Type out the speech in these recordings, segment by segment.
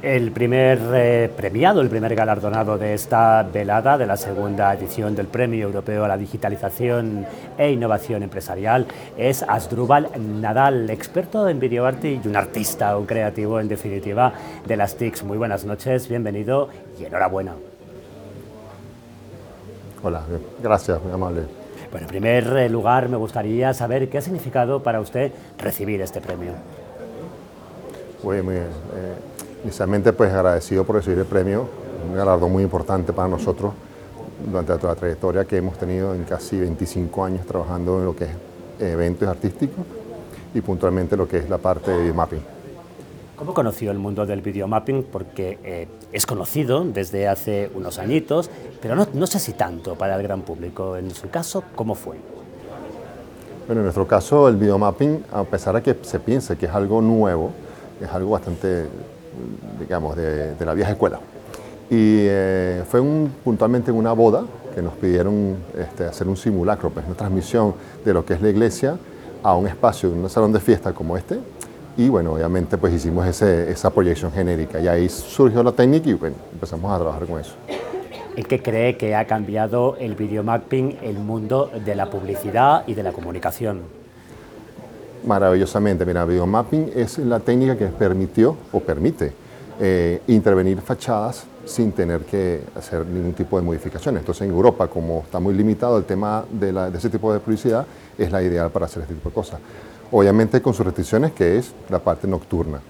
El primer eh, premiado, el primer galardonado de esta velada, de la segunda edición del Premio Europeo a la Digitalización e Innovación Empresarial, es Asdrubal Nadal, experto en videoarte y un artista, un creativo en definitiva de las TICs. Muy buenas noches, bienvenido y enhorabuena. Hola, gracias, muy amable. Bueno, en primer eh, lugar me gustaría saber qué ha significado para usted recibir este premio. Muy, muy bien. Eh, Inicialmente, pues agradecido por recibir el premio, un galardón muy importante para nosotros durante toda la trayectoria que hemos tenido en casi 25 años trabajando en lo que es eventos artísticos y puntualmente lo que es la parte de videomapping. ¿Cómo conoció el mundo del videomapping? Porque eh, es conocido desde hace unos añitos, pero no, no sé si tanto para el gran público. En su caso, ¿cómo fue? Bueno, en nuestro caso el videomapping, a pesar de que se piense que es algo nuevo, es algo bastante digamos, de, la vieja escuela. Y eh, fue un, puntualmente en una boda que nos pidieron este, hacer un simulacro, pues una transmisión de lo que es la iglesia a un espacio, un salón de fiesta como este. Y bueno, obviamente pues hicimos ese, esa proyección genérica y ahí surgió la técnica y bueno, empezamos a trabajar con eso. ¿En qué cree que ha cambiado el videomapping el mundo de la publicidad y de la comunicación? Maravillosamente. Mira, videomapping es la técnica que permitió o permite eh, intervenir fachadas sin tener que hacer ningún tipo de modificaciones. Entonces en Europa, como está muy limitado el tema de, ese tipo de publicidad, es la ideal para hacer este tipo de cosas. Obviamente con sus restricciones, que es la parte nocturna.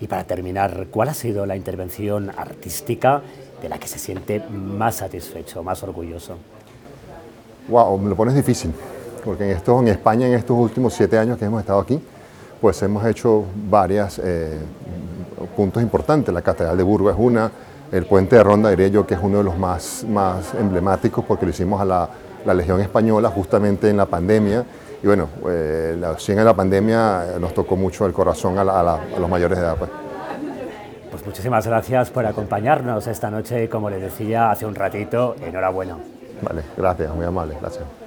Y para terminar, ¿cuál ha sido la intervención artística de la que se siente más satisfecho, más orgulloso? Wow, me lo pones difícil porque en, esto, en España en estos últimos siete años que hemos estado aquí, pues hemos hecho varios eh, puntos importantes. La Catedral de Burgos es una, el puente de Ronda diría yo que es uno de los más, más emblemáticos porque lo hicimos a la, la Legión Española justamente en la pandemia. Y bueno, eh, la 100 de la pandemia nos tocó mucho el corazón a, a, los mayores de edad. Pues. pues muchísimas gracias por acompañarnos esta noche y como les decía hace un ratito, enhorabuena. Vale, gracias, muy amable, gracias.